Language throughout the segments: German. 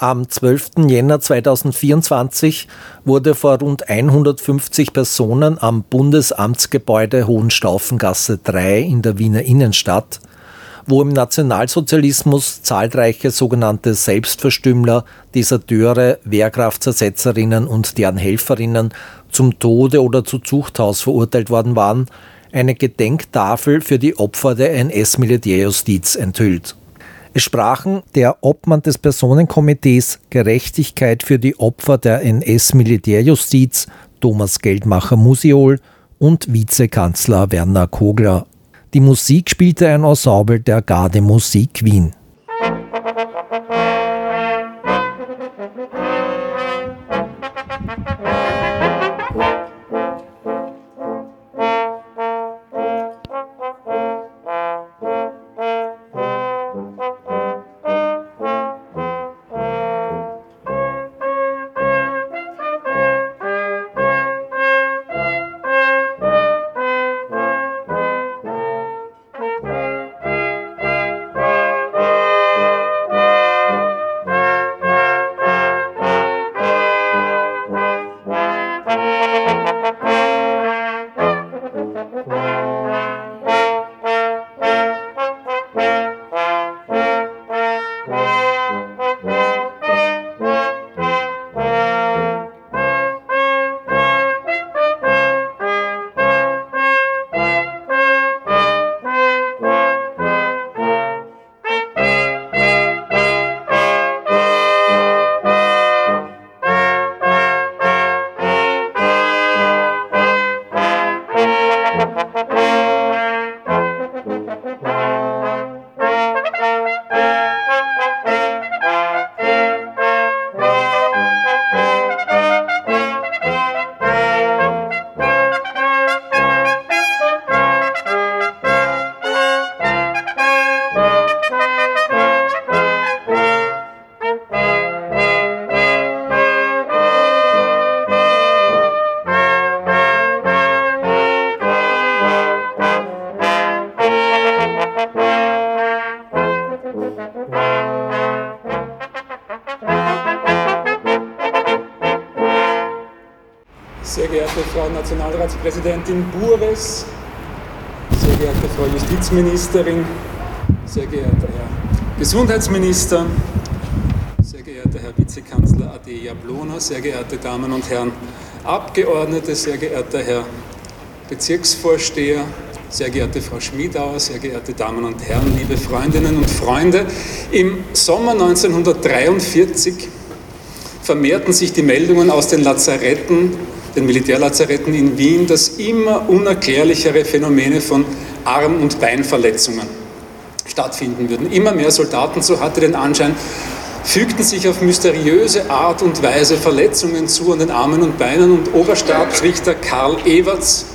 Am 12. Jänner 2024 wurde vor rund 150 Personen am Bundesamtsgebäude Hohenstaufengasse 3 in der Wiener Innenstadt, wo im Nationalsozialismus zahlreiche sogenannte Selbstverstümmler, Deserteure, Wehrkraftzersetzerinnen und deren Helferinnen zum Tode oder zu Zuchthaus verurteilt worden waren, eine Gedenktafel für die Opfer der NS-Militärjustiz enthüllt. Es sprachen der Obmann des Personenkomitees Gerechtigkeit für die Opfer der NS-Militärjustiz Thomas Geldmacher-Musiol und Vizekanzler Werner Kogler. Die Musik spielte ein Ensemble der Garde Musik Wien. Nationalratspräsidentin Bures, sehr geehrte Frau Justizministerin, sehr geehrter Herr Gesundheitsminister, sehr geehrter Herr Vizekanzler Ade Jablona, sehr geehrte Damen und Herren Abgeordnete, sehr geehrter Herr Bezirksvorsteher, sehr geehrte Frau Schmiedauer, sehr geehrte Damen und Herren, liebe Freundinnen und Freunde, im Sommer 1943 vermehrten sich die Meldungen aus den Lazaretten den Militärlazaretten in Wien, dass immer unerklärlichere Phänomene von Arm- und Beinverletzungen stattfinden würden. Immer mehr Soldaten, so hatte den Anschein, fügten sich auf mysteriöse Art und Weise Verletzungen zu an den Armen und Beinen und Oberstabsrichter Karl Everts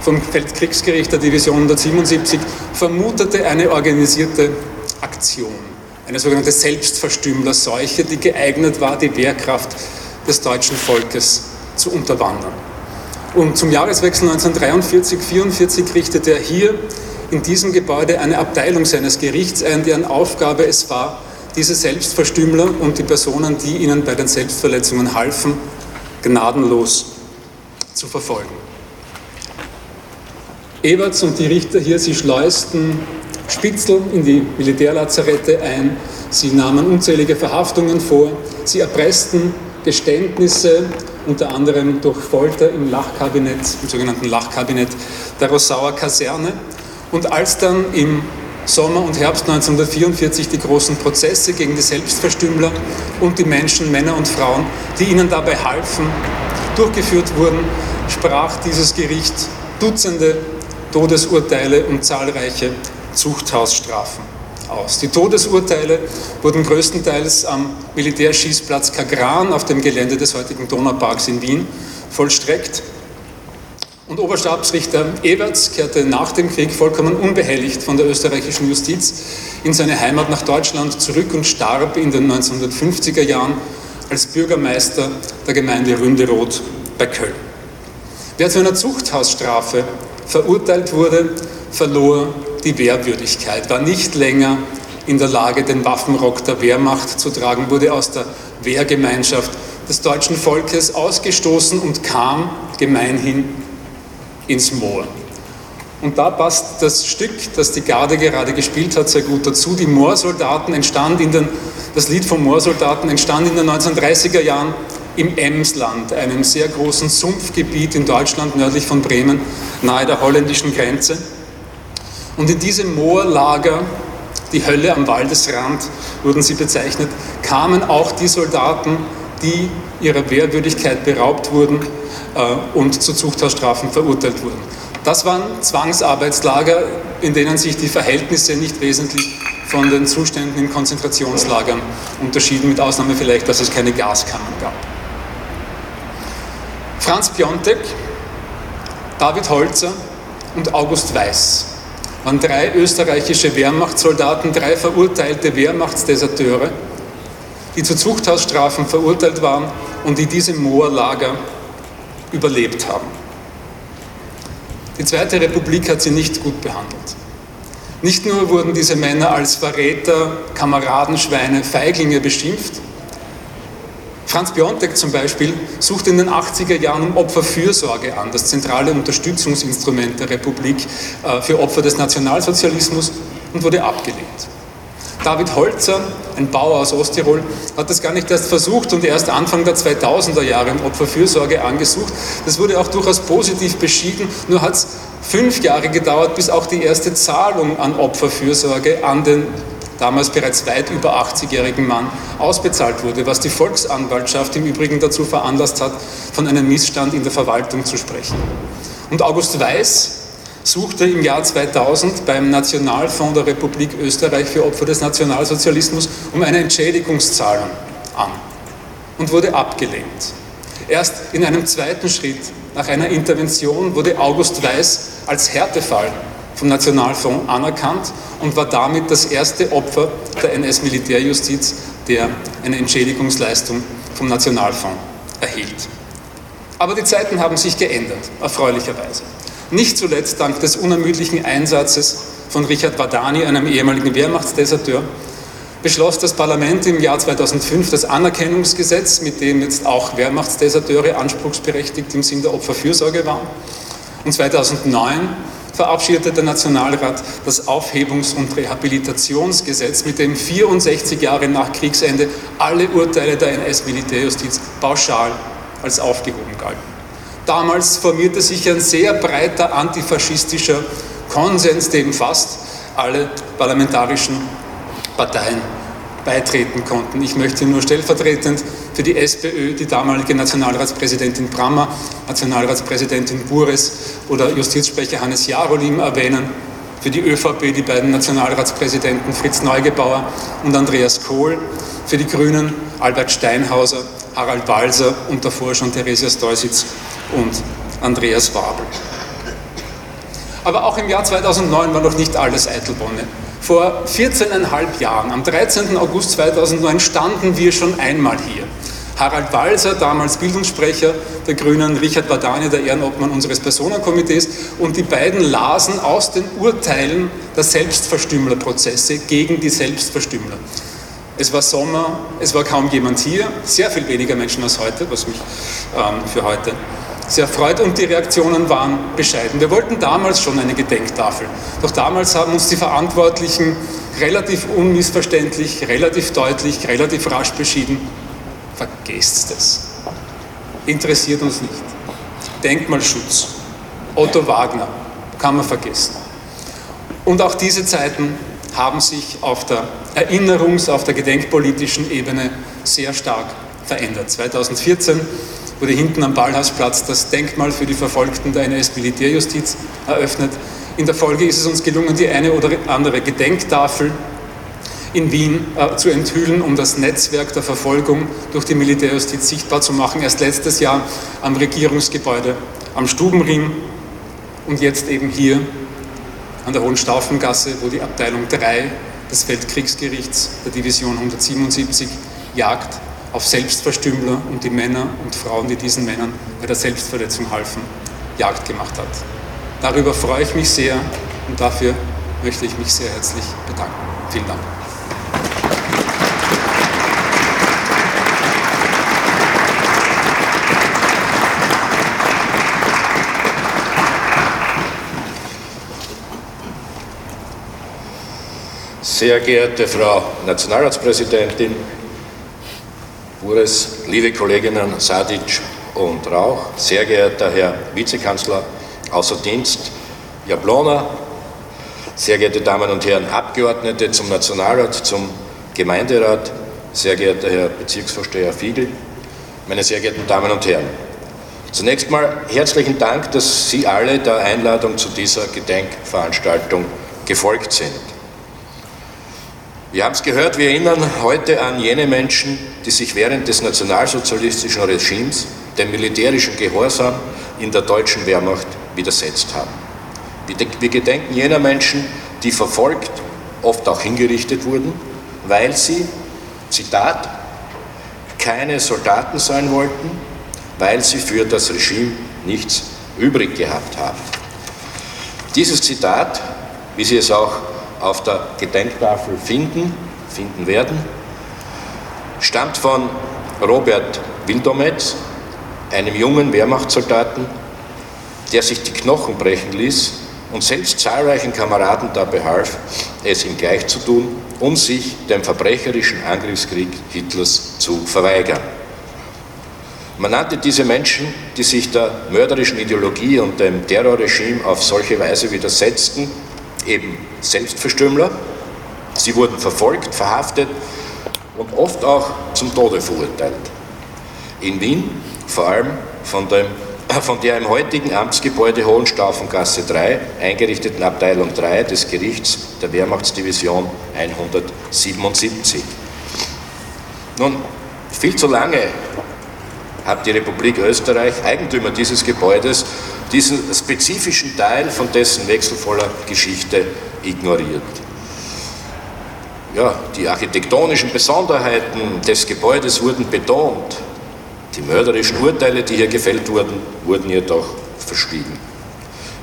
vom Feldkriegsgericht der Division 177 vermutete eine organisierte Aktion, eine sogenannte Selbstverstümmlerseuche, die geeignet war, die Wehrkraft des deutschen Volkes zu unterwandern. Und zum Jahreswechsel 1943-44 richtete er hier in diesem Gebäude eine Abteilung seines Gerichts ein, deren Aufgabe es war, diese Selbstverstümmler und die Personen, die ihnen bei den Selbstverletzungen halfen, gnadenlos zu verfolgen. Eberts und die Richter hier, sie schleusten Spitzel in die Militärlazarette ein, sie nahmen unzählige Verhaftungen vor, sie erpressten Geständnisse unter anderem durch Folter im Lachkabinett, im sogenannten Lachkabinett der Rossauer Kaserne. Und als dann im Sommer und Herbst 1944 die großen Prozesse gegen die Selbstverstümmler und die Menschen, Männer und Frauen, die ihnen dabei halfen, durchgeführt wurden, sprach dieses Gericht Dutzende Todesurteile und zahlreiche Zuchthausstrafen aus. Die Todesurteile wurden größtenteils am Militärschießplatz Kagran auf dem Gelände des heutigen Donauparks in Wien vollstreckt. Und Oberstabsrichter Eberts kehrte nach dem Krieg vollkommen unbehelligt von der österreichischen Justiz in seine Heimat nach Deutschland zurück und starb in den 1950er Jahren als Bürgermeister der Gemeinde Ründeroth bei Köln. Wer zu einer Zuchthausstrafe verurteilt wurde, verlor die Wehrwürdigkeit, war nicht länger in der Lage, den Waffenrock der Wehrmacht zu tragen, wurde aus der Wehrgemeinschaft des deutschen Volkes ausgestoßen und kam gemeinhin ins Moor. Und da passt das Stück, das die Garde gerade gespielt hat, sehr gut dazu. Die Moorsoldaten entstand in den, das Lied vom Moorsoldaten entstand in den 1930er Jahren im Emsland, einem sehr großen Sumpfgebiet in Deutschland nördlich von Bremen, nahe der holländischen Grenze. Und in diesem Moorlager, die Hölle am Waldesrand wurden sie bezeichnet, kamen auch die Soldaten, die ihrer Wehrwürdigkeit beraubt wurden äh, und zu Zuchthausstrafen verurteilt wurden. Das waren Zwangsarbeitslager, in denen sich die Verhältnisse nicht wesentlich von den Zuständen in Konzentrationslagern unterschieden, mit Ausnahme vielleicht, dass es keine Gaskammern gab. Franz Piontek, David Holzer und August Weiß waren drei österreichische Wehrmachtssoldaten, drei verurteilte Wehrmachtsdeserteure, die zu Zuchthausstrafen verurteilt waren und die diese Moorlager überlebt haben. Die Zweite Republik hat sie nicht gut behandelt. Nicht nur wurden diese Männer als Verräter, Kameradenschweine, Feiglinge beschimpft. Franz Biontek zum Beispiel suchte in den 80er Jahren um Opferfürsorge an, das zentrale Unterstützungsinstrument der Republik äh, für Opfer des Nationalsozialismus, und wurde abgelehnt. David Holzer, ein Bauer aus Osttirol, hat das gar nicht erst versucht und erst Anfang der 2000er Jahre im Opferfürsorge angesucht. Das wurde auch durchaus positiv beschieden, nur hat es fünf Jahre gedauert, bis auch die erste Zahlung an Opferfürsorge an den damals bereits weit über 80-jährigen Mann ausbezahlt wurde, was die Volksanwaltschaft im Übrigen dazu veranlasst hat, von einem Missstand in der Verwaltung zu sprechen. Und August Weiß, suchte im Jahr 2000 beim Nationalfonds der Republik Österreich für Opfer des Nationalsozialismus um eine Entschädigungszahlung an und wurde abgelehnt. Erst in einem zweiten Schritt nach einer Intervention wurde August Weiß als Härtefall vom Nationalfonds anerkannt und war damit das erste Opfer der NS-Militärjustiz, der eine Entschädigungsleistung vom Nationalfonds erhielt. Aber die Zeiten haben sich geändert, erfreulicherweise. Nicht zuletzt dank des unermüdlichen Einsatzes von Richard Wadani, einem ehemaligen Wehrmachtsdeserteur, beschloss das Parlament im Jahr 2005 das Anerkennungsgesetz, mit dem jetzt auch Wehrmachtsdeserteure anspruchsberechtigt im Sinn der Opferfürsorge waren. Und 2009 verabschiedete der Nationalrat das Aufhebungs- und Rehabilitationsgesetz, mit dem 64 Jahre nach Kriegsende alle Urteile der NS-Militärjustiz pauschal als aufgehoben galten. Damals formierte sich ein sehr breiter antifaschistischer Konsens, dem fast alle parlamentarischen Parteien beitreten konnten. Ich möchte nur stellvertretend für die SPÖ die damalige Nationalratspräsidentin Brammer, Nationalratspräsidentin Bures oder Justizsprecher Hannes Jarolim erwähnen, für die ÖVP die beiden Nationalratspräsidenten Fritz Neugebauer und Andreas Kohl, für die Grünen Albert Steinhauser, Harald Walser und davor schon Theresia Steusitz und Andreas Wabel. Aber auch im Jahr 2009 war noch nicht alles Eitelbonne. Vor 14,5 Jahren, am 13. August 2009, standen wir schon einmal hier. Harald Walser, damals Bildungssprecher der Grünen, Richard Badani, der Ehrenobmann unseres Personenkomitees, und die beiden lasen aus den Urteilen der Selbstverstümmlerprozesse gegen die Selbstverstümmler. Es war Sommer, es war kaum jemand hier, sehr viel weniger Menschen als heute, was mich ähm, für heute sehr freut und die Reaktionen waren bescheiden. Wir wollten damals schon eine Gedenktafel, doch damals haben uns die Verantwortlichen relativ unmissverständlich, relativ deutlich, relativ rasch beschieden, vergesst es. Interessiert uns nicht. Denkmalschutz, Otto Wagner, kann man vergessen. Und auch diese Zeiten haben sich auf der Erinnerungs-, auf der gedenkpolitischen Ebene sehr stark verändert. 2014 wurde hinten am Ballhausplatz das Denkmal für die Verfolgten der NS-Militärjustiz eröffnet. In der Folge ist es uns gelungen, die eine oder andere Gedenktafel in Wien äh, zu enthüllen, um das Netzwerk der Verfolgung durch die Militärjustiz sichtbar zu machen. Erst letztes Jahr am Regierungsgebäude am Stubenring und jetzt eben hier an der Hohenstaufengasse, wo die Abteilung 3 des Weltkriegsgerichts der Division 177 Jagd auf Selbstverstümmler und die Männer und Frauen, die diesen Männern bei der Selbstverletzung halfen, Jagd gemacht hat. Darüber freue ich mich sehr und dafür möchte ich mich sehr herzlich bedanken. Vielen Dank. Sehr geehrte Frau Nationalratspräsidentin, Bures, liebe Kolleginnen Sadic und Rauch, sehr geehrter Herr Vizekanzler außer Dienst Jablona, sehr geehrte Damen und Herren Abgeordnete zum Nationalrat, zum Gemeinderat, sehr geehrter Herr Bezirksvorsteher Fiegel, meine sehr geehrten Damen und Herren. Zunächst mal herzlichen Dank, dass Sie alle der Einladung zu dieser Gedenkveranstaltung gefolgt sind. Wir haben es gehört, wir erinnern heute an jene Menschen, die sich während des nationalsozialistischen Regimes dem militärischen Gehorsam in der deutschen Wehrmacht widersetzt haben. Wir gedenken jener Menschen, die verfolgt, oft auch hingerichtet wurden, weil sie, Zitat, keine Soldaten sein wollten, weil sie für das Regime nichts übrig gehabt haben. Dieses Zitat, wie Sie es auch auf der Gedenktafel finden, finden werden, stammt von Robert Wildometz, einem jungen Wehrmachtssoldaten, der sich die Knochen brechen ließ und selbst zahlreichen Kameraden dabei half, es ihm gleich zu tun, um sich dem verbrecherischen Angriffskrieg Hitlers zu verweigern. Man nannte diese Menschen, die sich der mörderischen Ideologie und dem Terrorregime auf solche Weise widersetzten, eben Selbstverstümmler. Sie wurden verfolgt, verhaftet und oft auch zum Tode verurteilt. In Wien vor allem von, dem, von der im heutigen Amtsgebäude Hohenstaufengasse 3 eingerichteten Abteilung 3 des Gerichts der Wehrmachtsdivision 177. Nun, viel zu lange hat die Republik Österreich, Eigentümer dieses Gebäudes, diesen spezifischen Teil von dessen wechselvoller Geschichte ignoriert. Ja, die architektonischen Besonderheiten des Gebäudes wurden betont, die mörderischen Urteile, die hier gefällt wurden, wurden jedoch verschwiegen.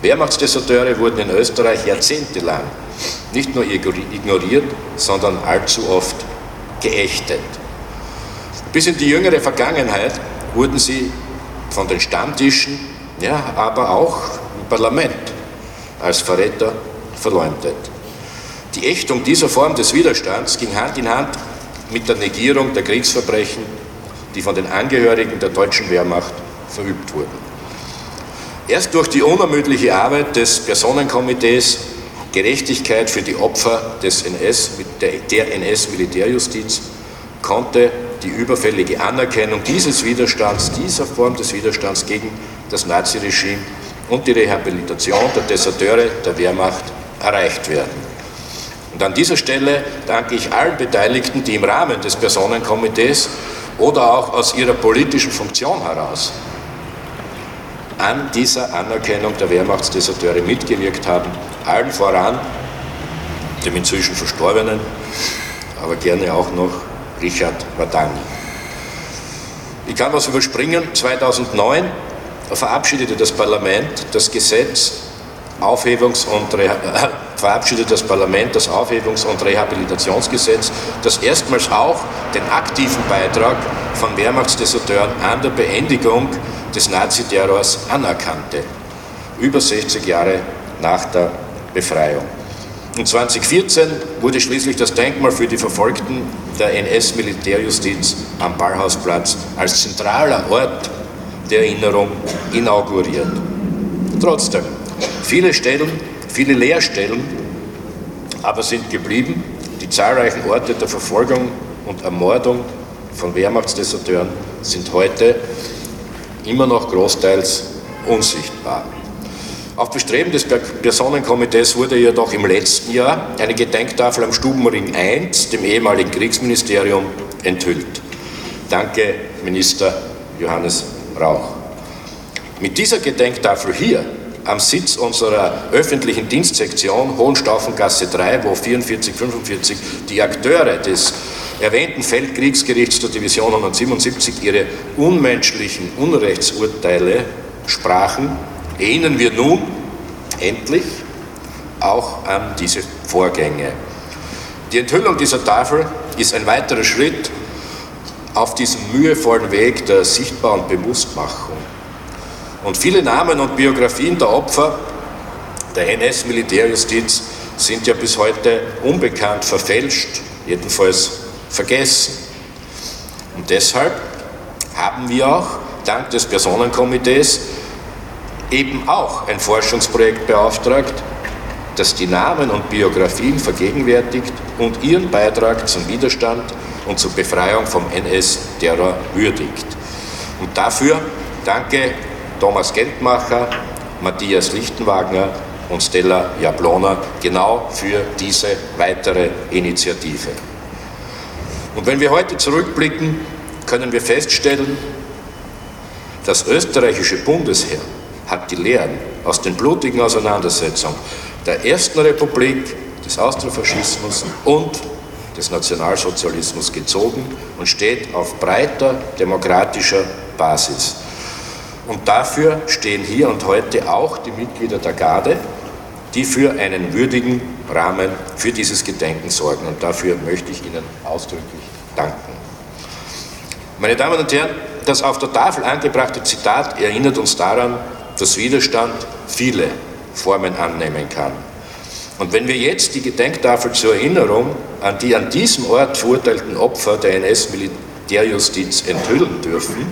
Wehrmachtsdeserteure wurden in Österreich jahrzehntelang nicht nur ignoriert, sondern allzu oft geächtet. Bis in die jüngere Vergangenheit wurden sie von den Stammtischen, ja, aber auch im Parlament als Verräter verleumdet. Die Ächtung dieser Form des Widerstands ging Hand in Hand mit der Negierung der Kriegsverbrechen die von den Angehörigen der deutschen Wehrmacht verübt wurden. Erst durch die unermüdliche Arbeit des Personenkomitees Gerechtigkeit für die Opfer des NS, der NS-Militärjustiz konnte die überfällige Anerkennung dieses Widerstands, dieser Form des Widerstands gegen das Naziregime und die Rehabilitation der Deserteure der Wehrmacht erreicht werden. Und an dieser Stelle danke ich allen Beteiligten, die im Rahmen des Personenkomitees oder auch aus ihrer politischen Funktion heraus an dieser Anerkennung der Wehrmachtsdeserteure mitgewirkt haben, allen voran dem inzwischen Verstorbenen, aber gerne auch noch Richard Wadani. Ich kann was überspringen. 2009 verabschiedete das Parlament das Gesetz Aufhebungs- und Reha verabschiedet das Parlament das Aufhebungs- und Rehabilitationsgesetz, das erstmals auch den aktiven Beitrag von Wehrmachtsdeserteuren an der Beendigung des Naziterrors anerkannte, über 60 Jahre nach der Befreiung. Und 2014 wurde schließlich das Denkmal für die Verfolgten der NS-Militärjustiz am Ballhausplatz als zentraler Ort der Erinnerung inauguriert. Trotzdem, viele Stellen Viele Leerstellen aber sind geblieben. Die zahlreichen Orte der Verfolgung und Ermordung von Wehrmachtsdeserteuren sind heute immer noch großteils unsichtbar. Auf Bestreben des Personenkomitees wurde jedoch im letzten Jahr eine Gedenktafel am Stubenring 1, dem ehemaligen Kriegsministerium, enthüllt. Danke, Minister Johannes Rauch. Mit dieser Gedenktafel hier am Sitz unserer öffentlichen Dienstsektion Hohenstaufengasse 3, wo 44, 45 die Akteure des erwähnten Feldkriegsgerichts der Division 177 ihre unmenschlichen Unrechtsurteile sprachen, erinnern wir nun endlich auch an diese Vorgänge. Die Enthüllung dieser Tafel ist ein weiterer Schritt auf diesem mühevollen Weg der Sichtbar- und Bewusstmachung. Und viele Namen und Biografien der Opfer der NS-Militärjustiz sind ja bis heute unbekannt, verfälscht, jedenfalls vergessen. Und deshalb haben wir auch dank des Personenkomitees eben auch ein Forschungsprojekt beauftragt, das die Namen und Biografien vergegenwärtigt und ihren Beitrag zum Widerstand und zur Befreiung vom NS-Terror würdigt. Und dafür danke Thomas Gentmacher, Matthias Lichtenwagner und Stella Jablona genau für diese weitere Initiative. Und wenn wir heute zurückblicken, können wir feststellen, das österreichische Bundesheer hat die Lehren aus den blutigen Auseinandersetzungen der Ersten Republik, des Austrofaschismus und des Nationalsozialismus gezogen und steht auf breiter demokratischer Basis. Und dafür stehen hier und heute auch die Mitglieder der Garde, die für einen würdigen Rahmen für dieses Gedenken sorgen. Und dafür möchte ich Ihnen ausdrücklich danken. Meine Damen und Herren, das auf der Tafel angebrachte Zitat erinnert uns daran, dass Widerstand viele Formen annehmen kann. Und wenn wir jetzt die Gedenktafel zur Erinnerung an die an diesem Ort verurteilten Opfer der NS-Militärjustiz enthüllen dürfen,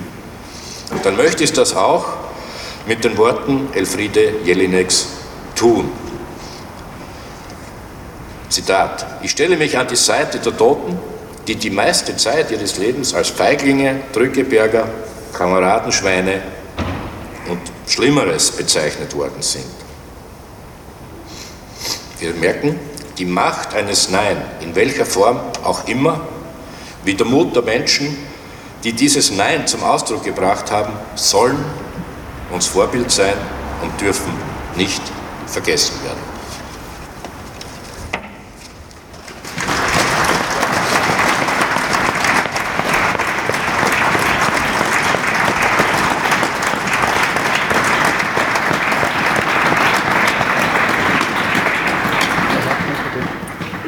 dann möchte ich das auch mit den Worten Elfriede Jelineks tun. Zitat, ich stelle mich an die Seite der Toten, die die meiste Zeit ihres Lebens als Feiglinge, Drückeberger, Kameradenschweine Schlimmeres bezeichnet worden sind. Wir merken, die Macht eines Nein, in welcher Form auch immer, wie der Mut der Menschen, die dieses Nein zum Ausdruck gebracht haben, sollen uns Vorbild sein und dürfen nicht vergessen werden.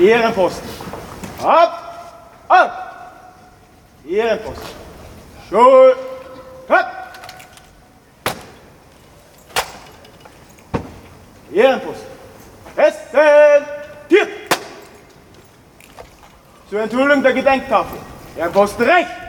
Ehrenposten. Ab! Ab! Ehrenposten. Schul. Cut! Ehrenposten. Präsentiert! Zur Enthüllung der Gedenktafel. Ehrenposten rechts.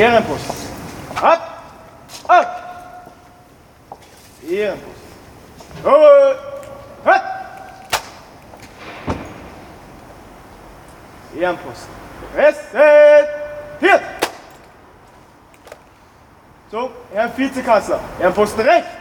Ehrenposten. Ab! Ab! Ehrenposten. Jawohl! Hat! Ehrenposten. Präsentiert! So, Herr Vizekanzler, Ehrenposten rechts.